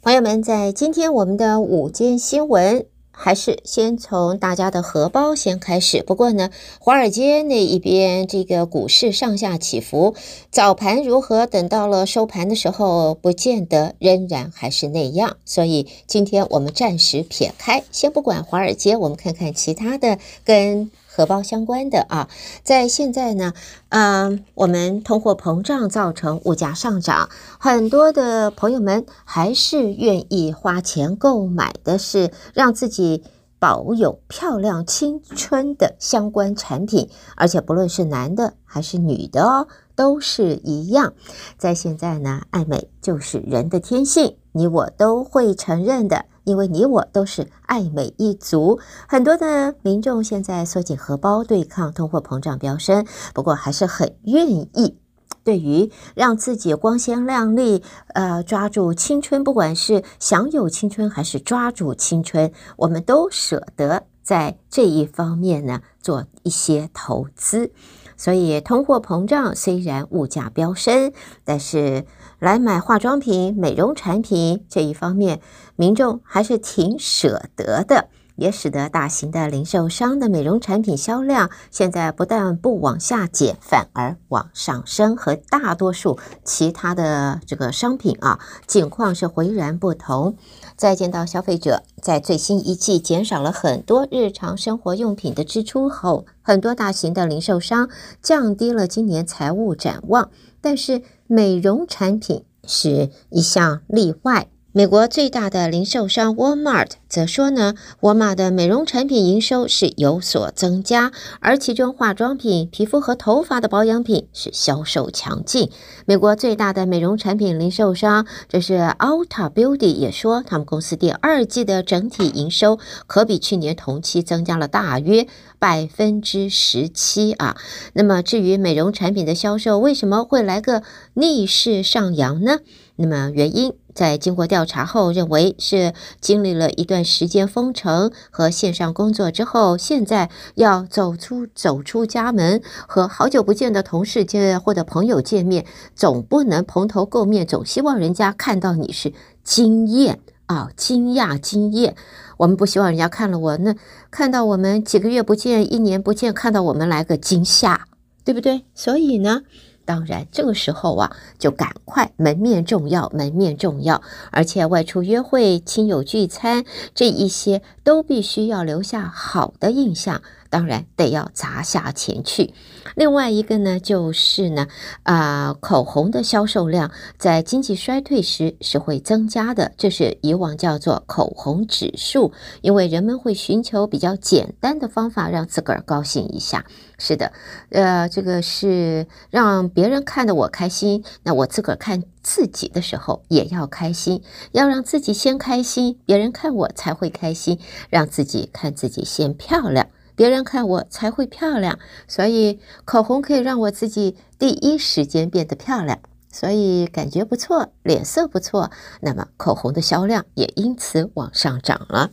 朋友们，在今天我们的午间新闻。还是先从大家的荷包先开始。不过呢，华尔街那一边这个股市上下起伏，早盘如何？等到了收盘的时候，不见得仍然还是那样。所以今天我们暂时撇开，先不管华尔街，我们看看其他的跟。荷包相关的啊，在现在呢，嗯，我们通货膨胀造成物价上涨，很多的朋友们还是愿意花钱购买的是让自己保有漂亮青春的相关产品，而且不论是男的还是女的哦，都是一样。在现在呢，爱美就是人的天性，你我都会承认的。因为你我都是爱美一族，很多的民众现在缩紧荷包对抗通货膨胀飙升，不过还是很愿意对于让自己光鲜亮丽，呃，抓住青春，不管是享有青春还是抓住青春，我们都舍得在这一方面呢做一些投资。所以通货膨胀虽然物价飙升，但是来买化妆品、美容产品这一方面，民众还是挺舍得的，也使得大型的零售商的美容产品销量现在不但不往下减，反而往上升，和大多数其他的这个商品啊，境况是迥然不同。再见到消费者在最新一季减少了很多日常生活用品的支出后，很多大型的零售商降低了今年财务展望，但是美容产品是一项例外。美国最大的零售商 Walmart 则说呢，沃尔玛的美容产品营收是有所增加，而其中化妆品、皮肤和头发的保养品是销售强劲。美国最大的美容产品零售商，这是 Ulta Beauty 也说，他们公司第二季的整体营收可比去年同期增加了大约百分之十七啊。那么至于美容产品的销售为什么会来个逆势上扬呢？那么原因？在经过调查后，认为是经历了一段时间封城和线上工作之后，现在要走出走出家门，和好久不见的同事见或者朋友见面，总不能蓬头垢面，总希望人家看到你是惊艳啊，惊讶惊艳。我们不希望人家看了我那看到我们几个月不见，一年不见，看到我们来个惊吓，对不对？所以呢。当然，这个时候啊，就赶快门面重要，门面重要，而且外出约会、亲友聚餐这一些都必须要留下好的印象。当然得要砸下钱去。另外一个呢，就是呢，啊、口红的销售量在经济衰退时是会增加的，这是以往叫做口红指数，因为人们会寻求比较简单的方法让自个儿高兴一下。是的，呃，这个是让别人看得我开心，那我自个儿看自己的时候也要开心，要让自己先开心，别人看我才会开心，让自己看自己先漂亮。别人看我才会漂亮，所以口红可以让我自己第一时间变得漂亮，所以感觉不错，脸色不错，那么口红的销量也因此往上涨了。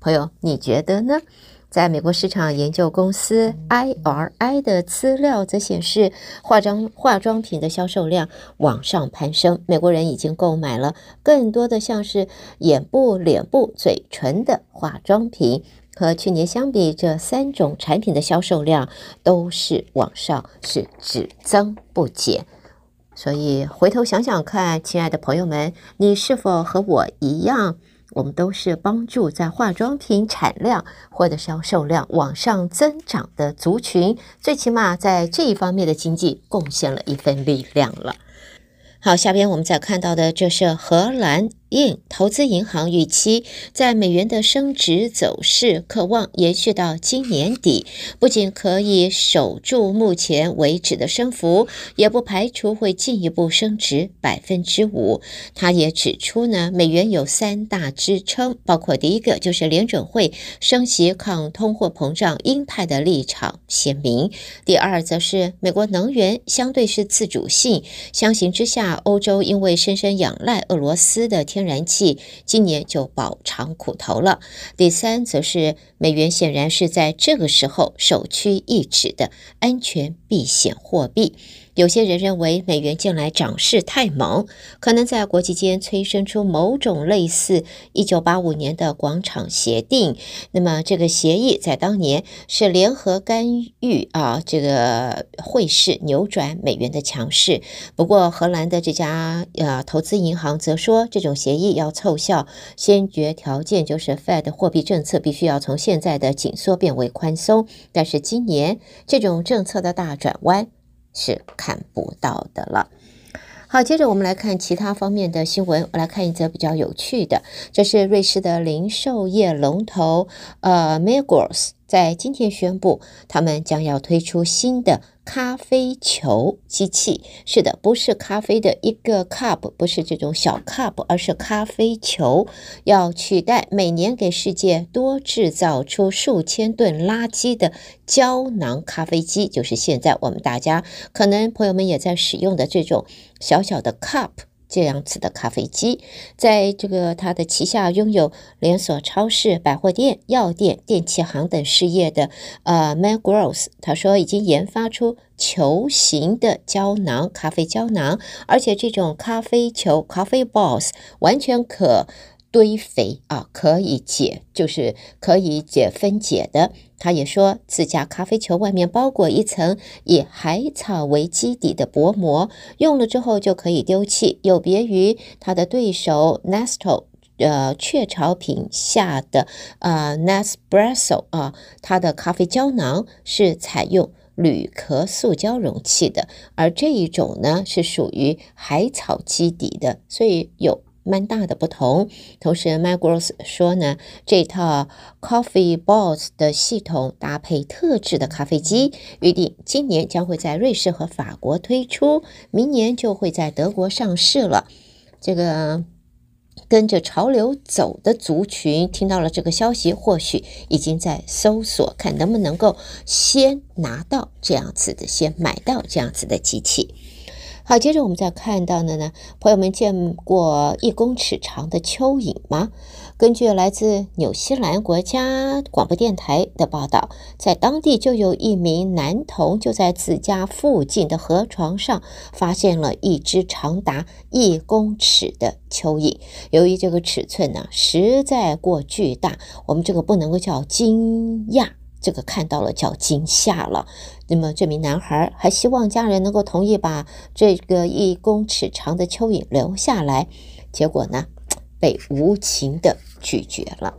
朋友，你觉得呢？在美国市场研究公司 IRI 的资料则显示，化妆化妆品的销售量往上攀升，美国人已经购买了更多的像是眼部、脸部、嘴唇的化妆品。和去年相比，这三种产品的销售量都是往上，是只增不减。所以回头想想看，亲爱的朋友们，你是否和我一样？我们都是帮助在化妆品产量或者销售量往上增长的族群，最起码在这一方面的经济贡献了一份力量了。好，下边我们再看到的，这是荷兰。应投资银行预期，在美元的升值走势可望延续到今年底，不仅可以守住目前为止的升幅，也不排除会进一步升值百分之五。他也指出呢，美元有三大支撑，包括第一个就是联准会升息抗通货膨胀鹰派的立场鲜明；第二则是美国能源相对是自主性，相形之下，欧洲因为深深仰赖俄罗斯的天。天然气今年就饱尝苦头了。第三，则是美元显然是在这个时候首屈一指的安全避险货币。有些人认为美元近来涨势太猛，可能在国际间催生出某种类似一九八五年的广场协定。那么这个协议在当年是联合干预啊，这个汇市扭转美元的强势。不过荷兰的这家呃投资银行则说，这种协议要奏效，先决条件就是 Fed 货币政策必须要从现在的紧缩变为宽松。但是今年这种政策的大转弯。是看不到的了。好，接着我们来看其他方面的新闻。我来看一则比较有趣的，这是瑞士的零售业龙头呃 Migros 在今天宣布，他们将要推出新的。咖啡球机器，是的，不是咖啡的一个 cup，不是这种小 cup，而是咖啡球，要取代每年给世界多制造出数千吨垃圾的胶囊咖啡机，就是现在我们大家可能朋友们也在使用的这种小小的 cup。这样子的咖啡机，在这个它的旗下拥有连锁超市、百货店、药店、电器行等事业的呃 Migros，他说已经研发出球形的胶囊咖啡胶囊，而且这种咖啡球 （coffee balls） 完全可。堆肥啊，可以解，就是可以解分解的。他也说，自家咖啡球外面包裹一层以海草为基底的薄膜，用了之后就可以丢弃。有别于他的对手 Nestle，呃，雀巢品下的呃 Nespresso 啊，它的咖啡胶囊是采用铝壳塑胶容器的，而这一种呢是属于海草基底的，所以有。蛮大的不同。同时，Migros 说呢，这套 Coffee Balls 的系统搭配特制的咖啡机，预定今年将会在瑞士和法国推出，明年就会在德国上市了。这个跟着潮流走的族群听到了这个消息，或许已经在搜索，看能不能够先拿到这样子的，先买到这样子的机器。好，接着我们再看到的呢，朋友们见过一公尺长的蚯蚓吗？根据来自纽西兰国家广播电台的报道，在当地就有一名男童就在自家附近的河床上发现了一只长达一公尺的蚯蚓。由于这个尺寸呢实在过巨大，我们这个不能够叫惊讶。这个看到了叫惊吓了。那么这名男孩还希望家人能够同意把这个一公尺长的蚯蚓留下来，结果呢，被无情的拒绝了。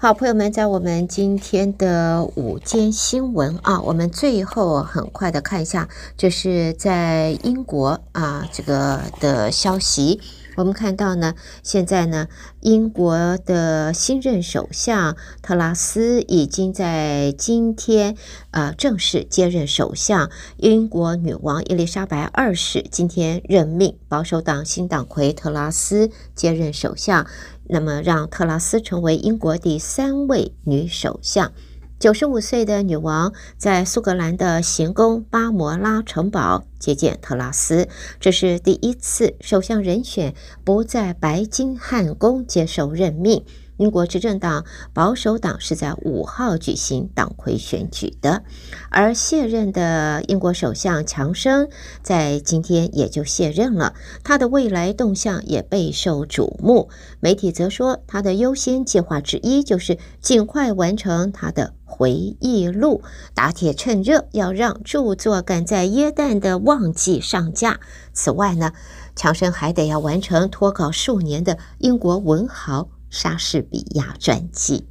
好，朋友们，在我们今天的午间新闻啊，我们最后很快的看一下，就是在英国啊这个的消息。我们看到呢，现在呢，英国的新任首相特拉斯已经在今天啊、呃、正式接任首相。英国女王伊丽莎白二世今天任命保守党新党魁特拉斯接任首相，那么让特拉斯成为英国第三位女首相。九十五岁的女王在苏格兰的行宫巴摩拉城堡接见特拉斯，这是第一次首相人选不在白金汉宫接受任命。英国执政党保守党是在五号举行党魁选举的，而卸任的英国首相强生在今天也就卸任了，他的未来动向也备受瞩目。媒体则说，他的优先计划之一就是尽快完成他的回忆录，打铁趁热，要让著作赶在耶诞的旺季上架。此外呢，强生还得要完成脱稿数年的英国文豪。莎士比亚传记，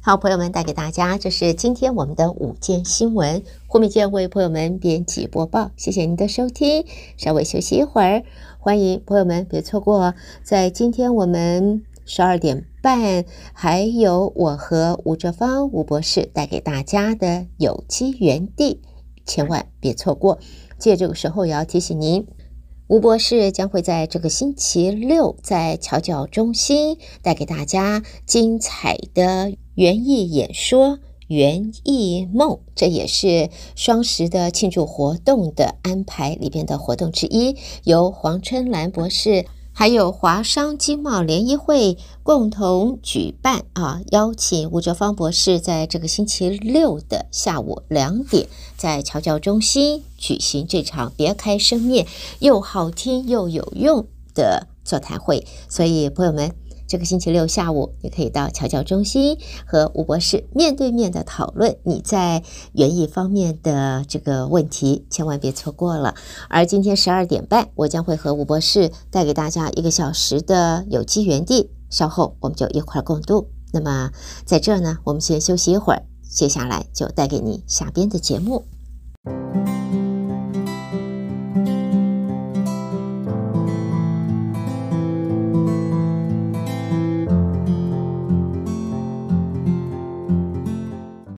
好，朋友们带给大家，这是今天我们的午间新闻。胡美健为朋友们编辑播报，谢谢您的收听。稍微休息一会儿，欢迎朋友们别错过，在今天我们十二点半还有我和吴哲芳吴博士带给大家的有机园地，千万别错过。借这个时候也要提醒您。吴博士将会在这个星期六在桥教中心带给大家精彩的园艺演说《园艺梦》，这也是双十的庆祝活动的安排里边的活动之一。由黄春兰博士还有华商经贸联谊会共同举办啊，邀请吴哲芳博士在这个星期六的下午两点，在侨教中心举行这场别开生面又好听又有用的座谈会。所以，朋友们。这个星期六下午，你可以到侨教中心和吴博士面对面的讨论你在园艺方面的这个问题，千万别错过了。而今天十二点半，我将会和吴博士带给大家一个小时的有机园地，稍后我们就一块儿共度。那么在这儿呢，我们先休息一会儿，接下来就带给你下边的节目。